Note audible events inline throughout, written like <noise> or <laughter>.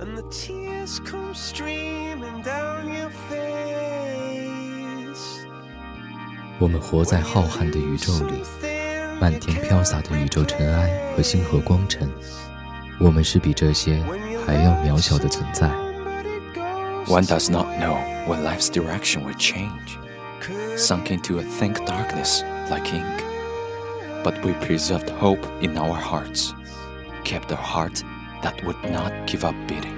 and the tears come streaming down your face. 我们活在浩瀚的宇宙里，漫天飘洒的宇宙尘埃和星河光尘，我们是比这些还要渺小的存在。 One does not know when life's direction will change, sunk into a thick darkness like ink. But we preserved hope in our hearts, kept a heart that would not give up beating.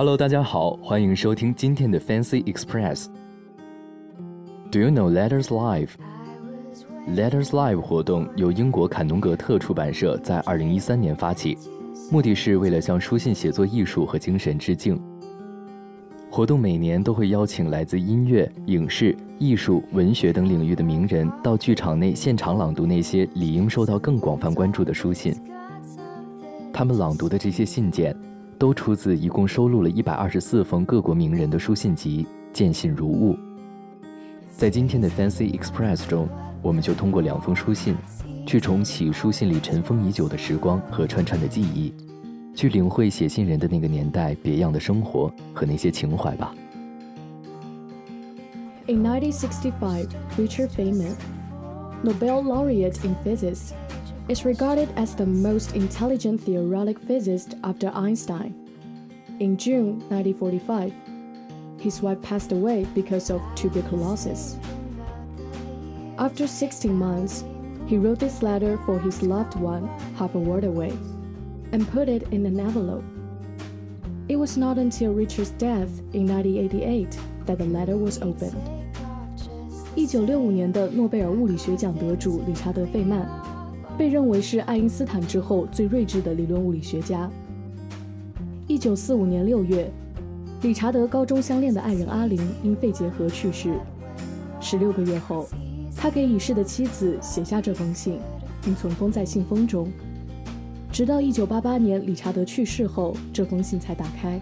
Hello，大家好，欢迎收听今天的 Fancy Express。Do you know Letters Live? Letters Live 活动由英国坎农格特出版社在2013年发起，目的是为了向书信写作艺术和精神致敬。活动每年都会邀请来自音乐、影视、艺术、文学等领域的名人到剧场内现场朗读那些理应受到更广泛关注的书信。他们朗读的这些信件，都出自一共收录了一百二十四封各国名人的书信集，见信如晤。在今天的 Fancy Express 中，我们就通过两封书信，去重启书信里尘封已久的时光和串串的记忆，去领会写信人的那个年代别样的生活和那些情怀吧。In 1965, Richard Feynman, Nobel laureate in physics, is regarded as the most intelligent theoretic physicist after Einstein. In June 1945, his wife passed away because of tuberculosis. After 16 months, he wrote this letter for his loved one half a world away and put it in an envelope. It was not until Richard's death in 1988 that the letter was opened. 一九六五年的诺贝尔物理学奖得主理查德·费曼， 被认为是爱因斯坦之后最睿智的理论物理学家。一九四五年六月，理查德高中相恋的爱人阿林因肺结核去世。十六个月后，他给已逝的妻子写下这封信，并存封在信封中。直到一九八八年理查德去世后，这封信才打开。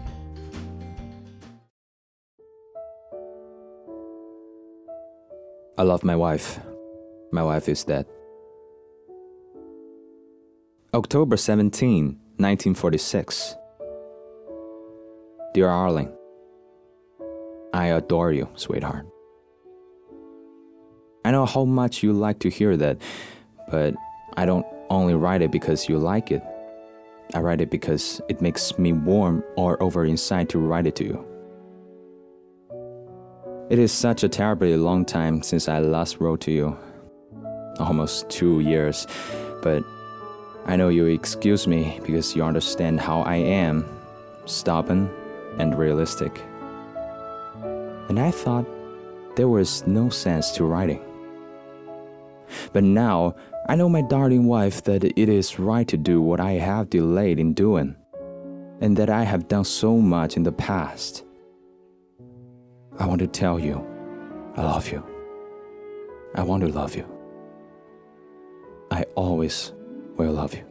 I love my wife. My wife is dead. October 17, 1946. Dear Arline, I adore you, sweetheart. I know how much you like to hear that, but I don't only write it because you like it. I write it because it makes me warm all over inside to write it to you. It is such a terribly long time since I last wrote to you. Almost two years, but I know you excuse me because you understand how I am stubborn and realistic. And I thought there was no sense to writing. But now I know, my darling wife, that it is right to do what I have delayed in doing, and that I have done so much in the past. I want to tell you, I love you. I want to love you. I always will love you.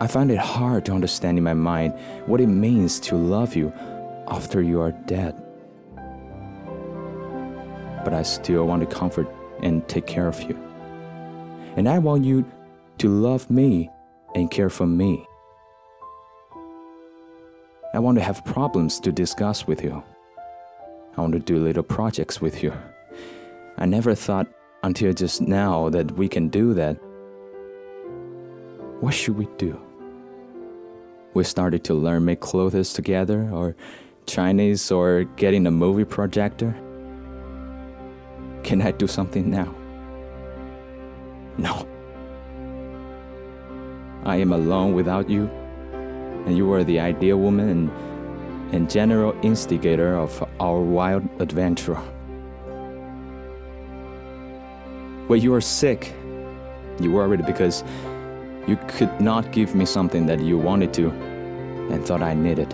I find it hard to understand in my mind what it means to love you after you are dead. But I still want to comfort and take care of you. And I want you to love me and care for me. I want to have problems to discuss with you. I want to do little projects with you. I never thought until just now that we can do that. What should we do? We started to learn make clothes together, or Chinese, or getting a movie projector. Can I do something now? No. I am alone without you, and you are the ideal woman and, and general instigator of our wild adventure. When you were sick, you worried because you could not give me something that you wanted to and thought I needed.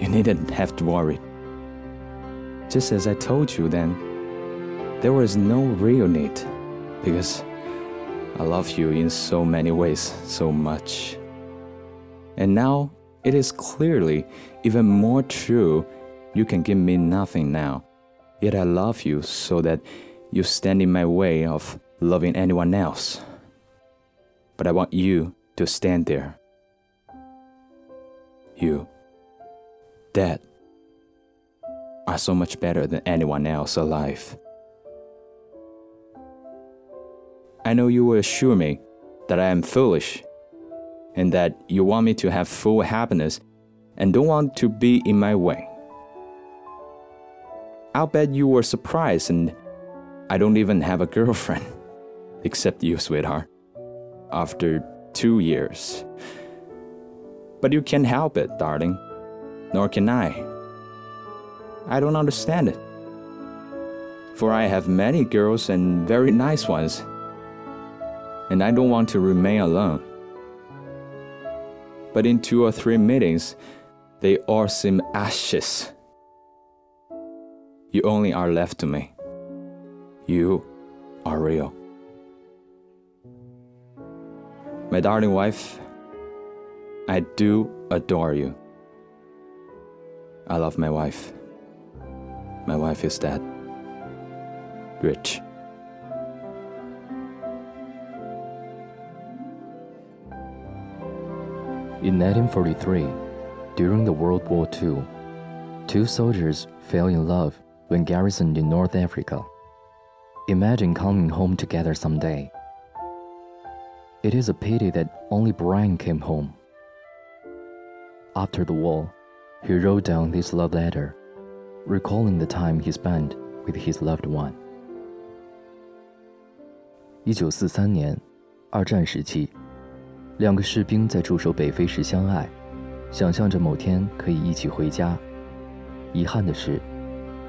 You needn't have to worry. Just as I told you then, there was no real need because I love you in so many ways, so much. And now it is clearly even more true you can give me nothing now. Yet I love you so that you stand in my way of loving anyone else. But I want you to stand there. You, dead, are so much better than anyone else alive. I know you will assure me that I am foolish and that you want me to have full happiness and don't want to be in my way. I'll bet you were surprised and I don't even have a girlfriend, <laughs> except you, sweetheart, after two years. But you can't help it, darling, nor can I. I don't understand it. For I have many girls and very nice ones and I don't want to remain alone. But in two or three meetings, they all seem ashes. You only are left to me. You are real. My darling wife, I do adore you. I love my wife. My wife is dead. Rich. In 1943, during the World War II, two soldiers fell in love when garrisoned in North Africa. Imagine coming home together someday. It is a pity that only Brian came home. After the war, he wrote down this love letter, recalling the time he spent with his loved one. 一九四三年，二战时期。两个士兵在驻守北非时相爱，想象着某天可以一起回家。遗憾的是，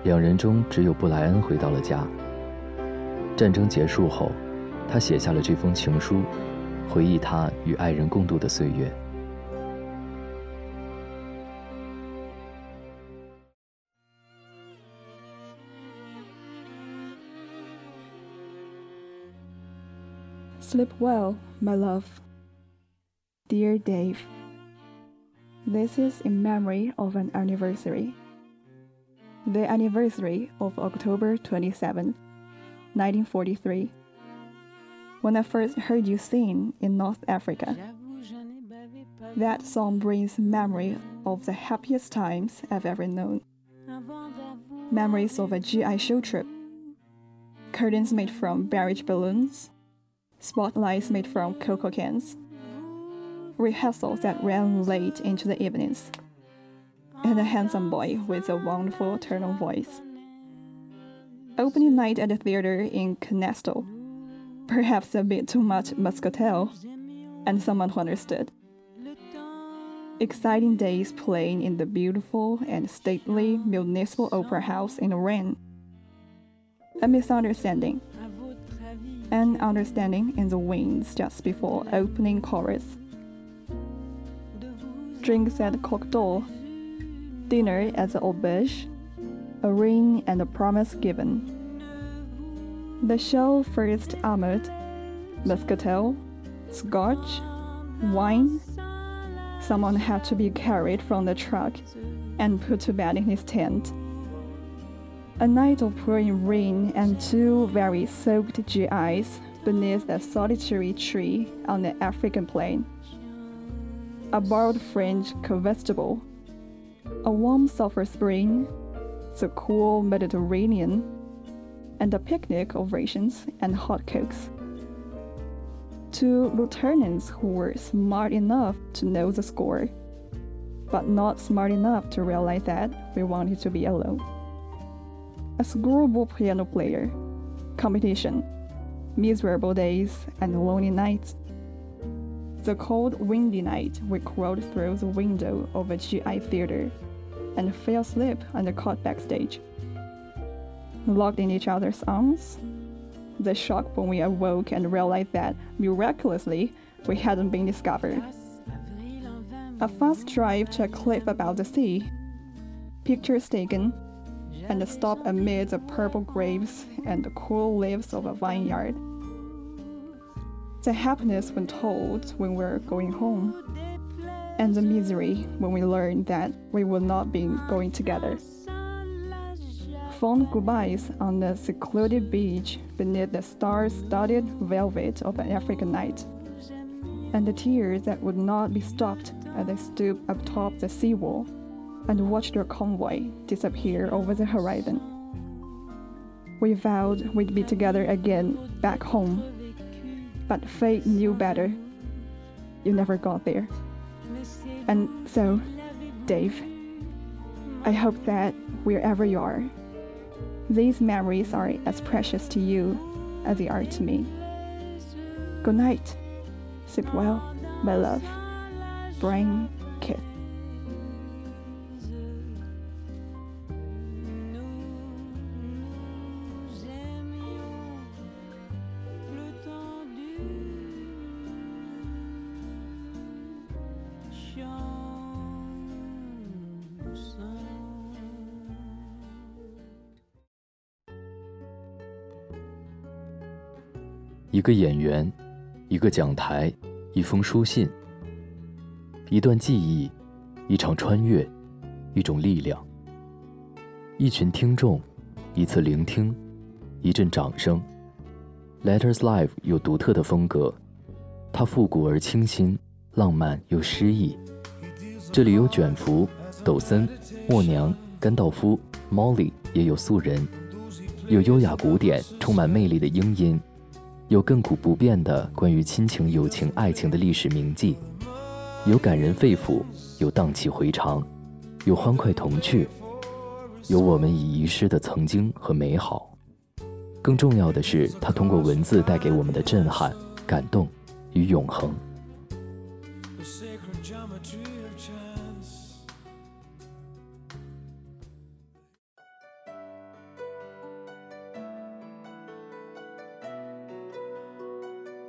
两人中只有布莱恩回到了家。战争结束后，他写下了这封情书，回忆他与爱人共度的岁月。Sleep well, my love. Dear Dave, this is in memory of an anniversary. The anniversary of October 27, 1943, when I first heard you sing in North Africa. That song brings memory of the happiest times I've ever known. Memories of a GI show trip, curtains made from barrage balloons, spotlights made from cocoa cans rehearsals that ran late into the evenings, and a handsome boy with a wonderful tenor voice. Opening night at the theater in Knestow, perhaps a bit too much muscatel, and someone who understood. Exciting days playing in the beautiful and stately municipal opera house in the rain. A misunderstanding. An understanding in the wings just before opening chorus drinks at Coq d'Or, dinner at the auberge, a ring and a promise given. The show first armored, muscatel, scotch, wine. Someone had to be carried from the truck and put to bed in his tent. A night of pouring rain and two very soaked GIs beneath a solitary tree on the African plain. A borrowed French combustible, a warm sulfur spring, the cool Mediterranean, and a picnic of rations and hot cokes. Two lieutenants who were smart enough to know the score, but not smart enough to realize that we wanted to be alone. A schoolboy piano player, competition, miserable days, and lonely nights. The cold, windy night, we crawled through the window of a GI theater and fell asleep on the backstage. Locked in each other's arms, the shock when we awoke and realized that, miraculously, we hadn't been discovered. A fast drive to a cliff above the sea, pictures taken, and a stop amid the purple grapes and the cool leaves of a vineyard. The happiness when told when we're going home, and the misery when we learned that we would not be going together. Fond goodbyes on the secluded beach beneath the star studded velvet of an African night, and the tears that would not be stopped as I stood atop the seawall and watched their convoy disappear over the horizon. We vowed we'd be together again back home, but fate knew better. You never got there. And so, Dave, I hope that wherever you are, these memories are as precious to you as they are to me. Good night. Sleep well, my love. Brian Kidd. “一个演员，一个讲台，一封书信，一段记忆，一场穿越，一种力量，一群听众，一次聆听，一阵掌声。Letters Live 有独特的风格，它复古而清新，浪漫又诗意。这里有卷福、抖森、默娘、甘道夫、Molly，也有素人，有优雅古典、充满魅力的英音。有亘古不变的关于亲情、友情、爱情的历史铭记，有感人肺腑，有荡气回肠，有欢快童趣，有我们已遗失的曾经和美好。更重要的是，它通过文字带给我们的震撼、感动与永恒。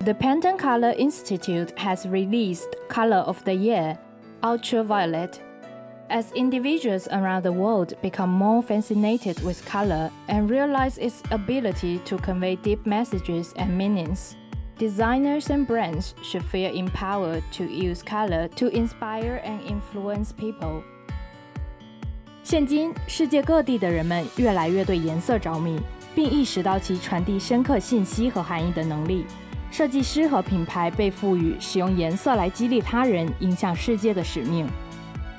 The Pantone Color Institute has released Color of the Year, Ultraviolet. As individuals around the world become more fascinated with color and realize its ability to convey deep messages and meanings, designers and brands should feel empowered to use color to inspire and influence people. 现今，世界各地的人们越来越对颜色着迷，并意识到其传递深刻信息和含义的能力。 设计师和品牌被赋予使用颜色来激励他人、影响世界的使命。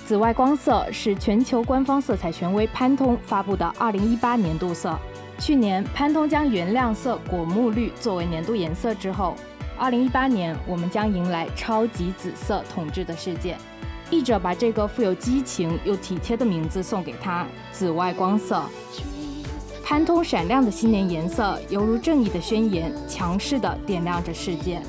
紫外光色是全球官方色彩权威潘通发布的2018年度色。去年，潘通将原亮色果木绿作为年度颜色之后，2018年我们将迎来超级紫色统治的世界。译者把这个富有激情又体贴的名字送给他——紫外光色。潘通闪亮的新年颜色，犹如正义的宣言，强势地点亮着世界。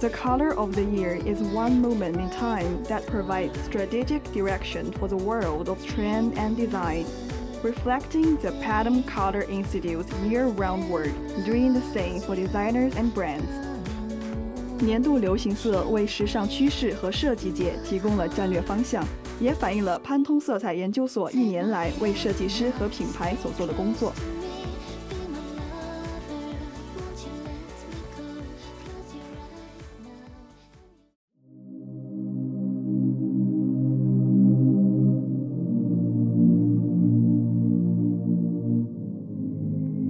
The color of the year is one moment in time that provides strategic direction for the world of trend and design, reflecting the Pantone Color Institute's year-round work, doing the same for designers and brands. 年度流行色为时尚趋势和设计界提供了战略方向。也反映了潘通色彩研究所一年来为设计师和品牌所做的工作。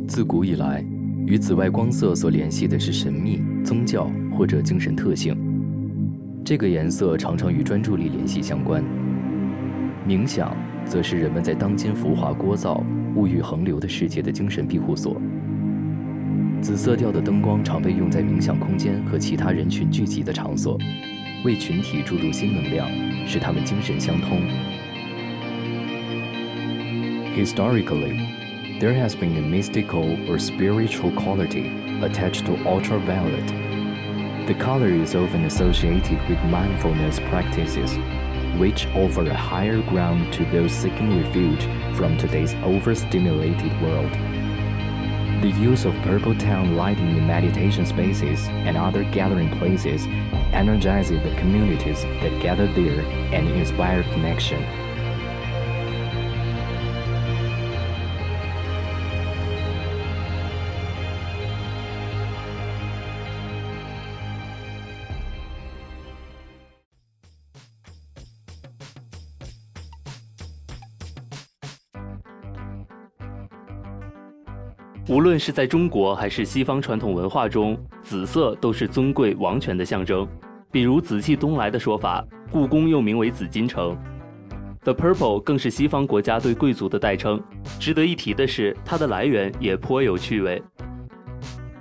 自古以来，与紫外光色所联系的是神秘、宗教或者精神特性。这个颜色常常与专注力联系相关。冥想则是人们在当今浮华聒噪、物欲横流的世界的精神庇护所。紫色调的灯光常被用在冥想空间和其他人群聚集的场所，为群体注入新能量，使他们精神相通。Historically. there has been a mystical or spiritual quality attached to ultraviolet. The color is often associated with mindfulness practices, which offer a higher ground to those seeking refuge from today's overstimulated world. The use of purple town lighting in meditation spaces and other gathering places energizes the communities that gather there and inspire connection. 论是在中国还是西方传统文化中，紫色都是尊贵王权的象征。比如“紫气东来”的说法，故宫又名为紫禁城。The purple 更是西方国家对贵族的代称。值得一提的是，它的来源也颇有趣味。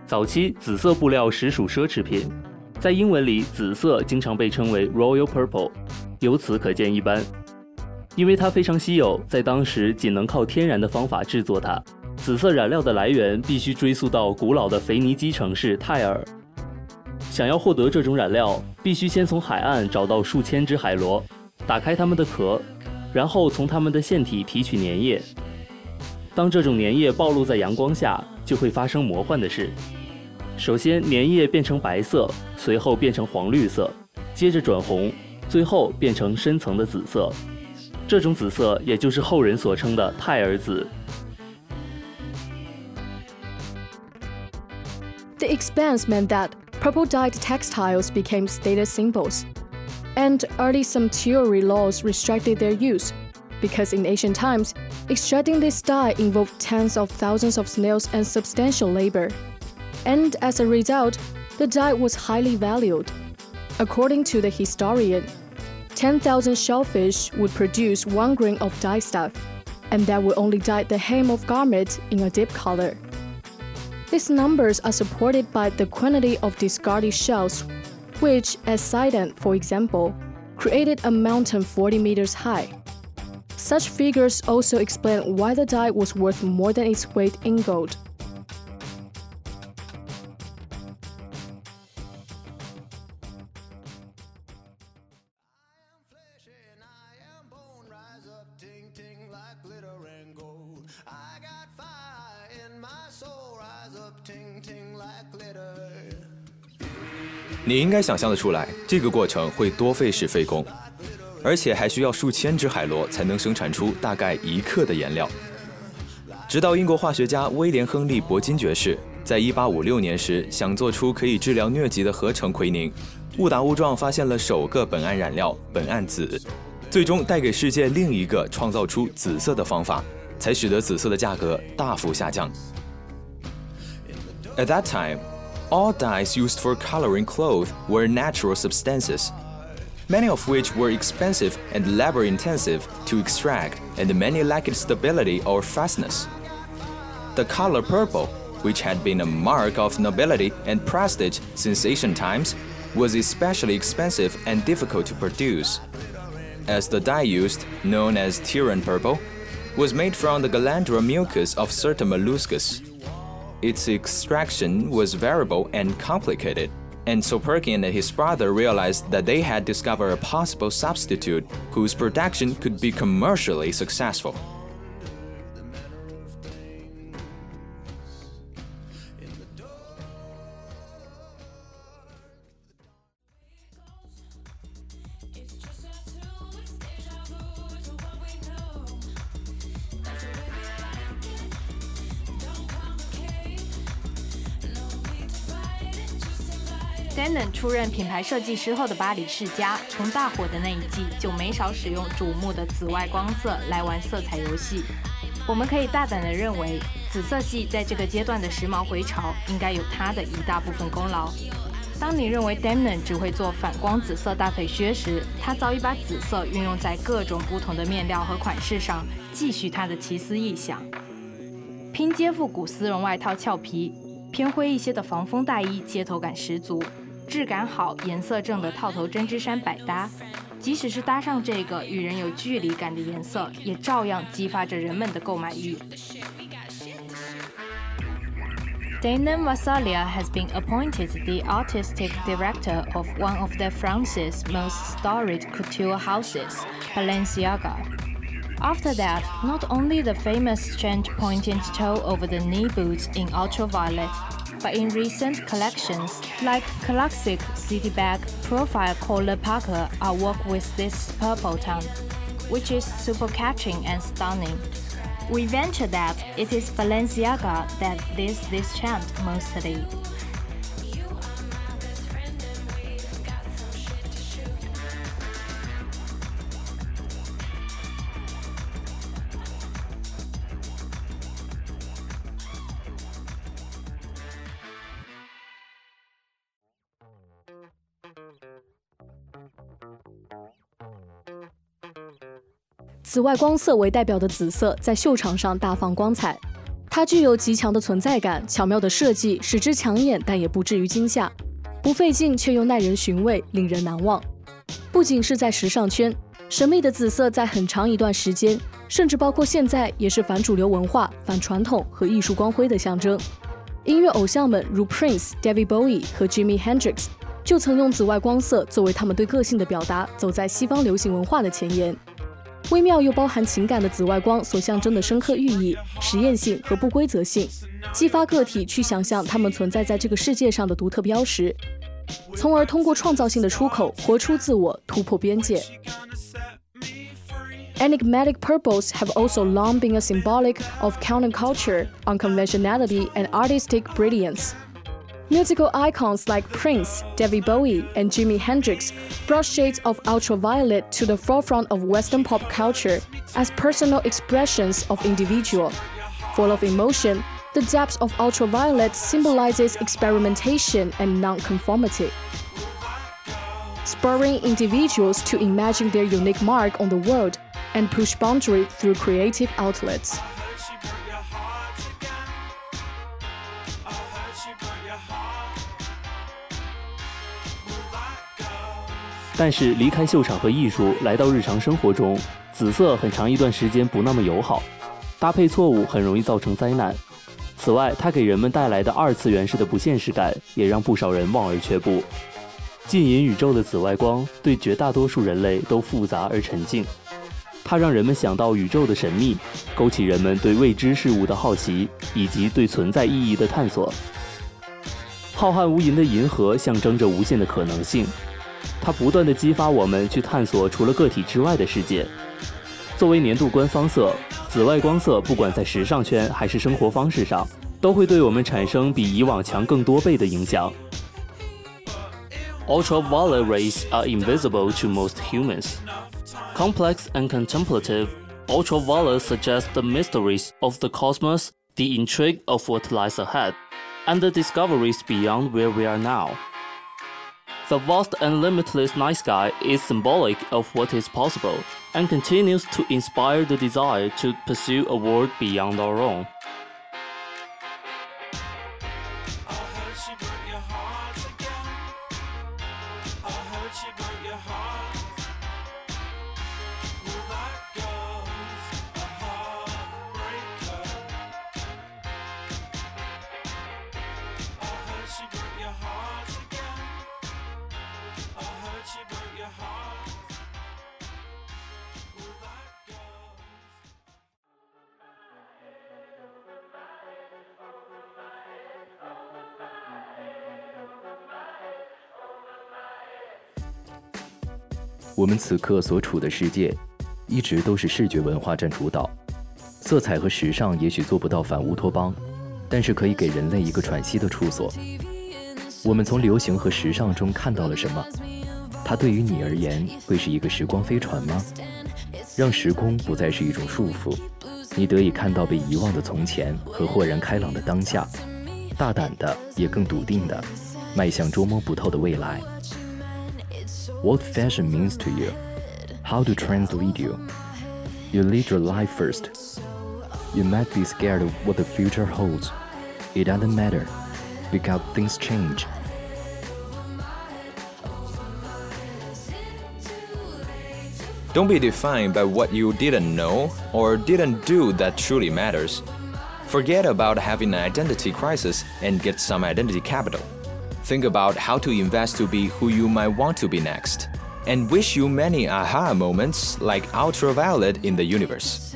早期紫色布料实属奢侈品，在英文里，紫色经常被称为 royal purple，由此可见一斑。因为它非常稀有，在当时仅能靠天然的方法制作它。紫色染料的来源必须追溯到古老的腓尼基城市泰尔。想要获得这种染料，必须先从海岸找到数千只海螺，打开它们的壳，然后从它们的腺体提取粘液。当这种粘液暴露在阳光下，就会发生魔幻的事。首先，粘液变成白色，随后变成黄绿色，接着转红，最后变成深层的紫色。这种紫色也就是后人所称的泰尔紫。The expense meant that purple dyed textiles became status symbols, and early sumptuary laws restricted their use, because in ancient times, extracting this dye involved tens of thousands of snails and substantial labor. And as a result, the dye was highly valued. According to the historian, 10,000 shellfish would produce one grain of dye stuff, and that would only dye the hem of garment in a deep color. These numbers are supported by the quantity of discarded shells, which, at Sidon, for example, created a mountain 40 meters high. Such figures also explain why the dye was worth more than its weight in gold. 你应该想象得出来，这个过程会多费时费工，而且还需要数千只海螺才能生产出大概一克的颜料。直到英国化学家威廉·亨利·铂金爵士在1856年时想做出可以治疗疟疾的合成奎宁，误打误撞发现了首个苯胺染料苯胺紫，最终带给世界另一个创造出紫色的方法，才使得紫色的价格大幅下降。At that time. All dyes used for coloring clothes were natural substances, many of which were expensive and labor intensive to extract, and many lacked stability or fastness. The color purple, which had been a mark of nobility and prestige since ancient times, was especially expensive and difficult to produce. As the dye used, known as Tyrian purple, was made from the glandula mucus of certain molluscs. Its extraction was variable and complicated, and so Perkin and his brother realized that they had discovered a possible substitute whose production could be commercially successful. 出任品牌设计师后的巴黎世家，从大火的那一季就没少使用瞩目的紫外光色来玩色彩游戏。我们可以大胆地认为，紫色系在这个阶段的时髦回潮，应该有它的一大部分功劳。当你认为 Damon 只会做反光紫色大腿靴时，他早已把紫色运用在各种不同的面料和款式上，继续他的奇思异想。拼接复古丝绒外套俏皮，偏灰一些的防风大衣街头感十足，质感好、颜色正的套头针织衫百搭。即使是搭上这个与人有距离感的颜色，也照样激发着人们的购买欲。Dana Vasalia has been appointed the artistic director of one of the France's most storied couture houses, Balenciaga. After that, not only the famous change pointing toe over the knee boots in ultraviolet, but in recent collections, like classic city bag profile collar parker are work with this purple tone, which is super catching and stunning. We venture that it is Balenciaga that leads this chant mostly. 紫外光色为代表的紫色在秀场上大放光彩，它具有极强的存在感，巧妙的设计使之抢眼，但也不至于惊吓，不费劲却又耐人寻味，令人难忘。不仅是在时尚圈，神秘的紫色在很长一段时间，甚至包括现在，也是反主流文化、反传统和艺术光辉的象征。音乐偶像们如 Prince、David Bowie 和 Jimi Hendrix 就曾用紫外光色作为他们对个性的表达，走在西方流行文化的前沿。微妙又包含情感的紫外光所象征的深刻寓意、实验性和不规则性，激发个体去想象他们存在在这个世界上的独特标识，从而通过创造性的出口活出自我，突破边界。Enigmatic purples have also long been a symbolic of counterculture, unconventionality, and artistic brilliance. Musical icons like Prince, David Bowie, and Jimi Hendrix brought shades of ultraviolet to the forefront of Western pop culture as personal expressions of individual. Full of emotion, the depth of ultraviolet symbolizes experimentation and nonconformity. Spurring individuals to imagine their unique mark on the world and push boundaries through creative outlets. 但是离开秀场和艺术，来到日常生活中，紫色很长一段时间不那么友好，搭配错误很容易造成灾难。此外，它给人们带来的二次元式的不现实感，也让不少人望而却步。近隐宇宙的紫外光对绝大多数人类都复杂而沉静，它让人们想到宇宙的神秘，勾起人们对未知事物的好奇以及对存在意义的探索。浩瀚无垠的银河象征着无限的可能性。它不断地激发我们去探索除了个体之外的世界。作为年度官方色，紫外光色不管在时尚圈还是生活方式上，都会对我们产生比以往强更多倍的影响。Ultraviolet rays are invisible to most humans. Complex and contemplative, ultraviolet suggests the mysteries of the cosmos, the intrigue of what lies ahead, and the discoveries beyond where we are now. The vast and limitless night sky is symbolic of what is possible and continues to inspire the desire to pursue a world beyond our own. 我们此刻所处的世界，一直都是视觉文化占主导。色彩和时尚也许做不到反乌托邦，但是可以给人类一个喘息的处所。我们从流行和时尚中看到了什么？它对于你而言会是一个时光飞船吗？让时空不再是一种束缚，你得以看到被遗忘的从前和豁然开朗的当下，大胆的也更笃定的迈向捉摸不透的未来。What fashion means to you? How to trends lead you? You lead your life first. You might be scared of what the future holds. It doesn't matter, because things change. Don't be defined by what you didn't know or didn't do that truly matters. Forget about having an identity crisis and get some identity capital. Think about how to invest to be who you might want to be next. And wish you many aha moments like ultraviolet in the universe.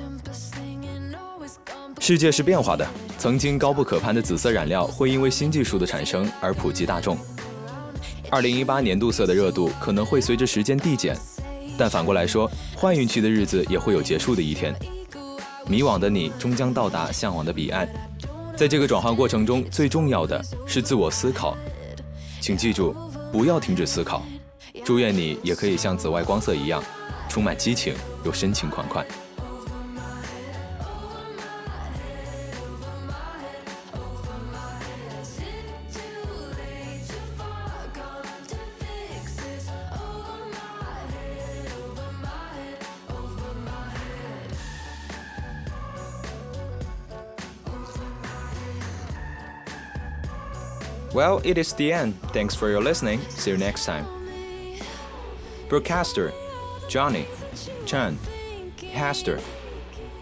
世界是变化的，曾经高不可攀的紫色染料会因为新技术的产生而普及大众。二零一八年度色的热度可能会随着时间递减， 但反过来说，坏运气的日子也会有结束的一天。迷惘的你终将到达向往的彼岸。在这个转换过程中，最重要的是自我思考。请记住，不要停止思考。祝愿你也可以像紫外光色一样，充满激情又深情款款。Well, it is the end. Thanks for your listening. See you next time. Broadcaster Johnny, Cheung, Hester,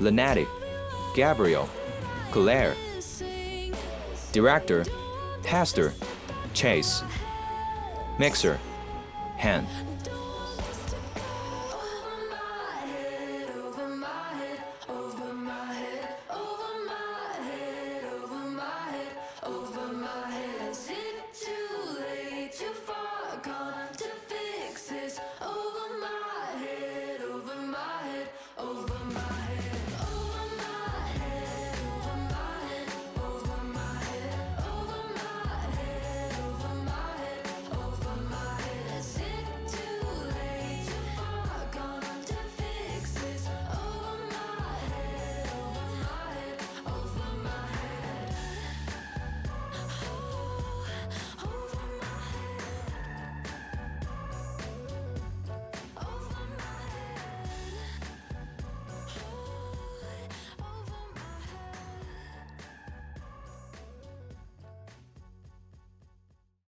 Lenetti, Gabriel, Claire. Director Hester, Chase. Mixer Han.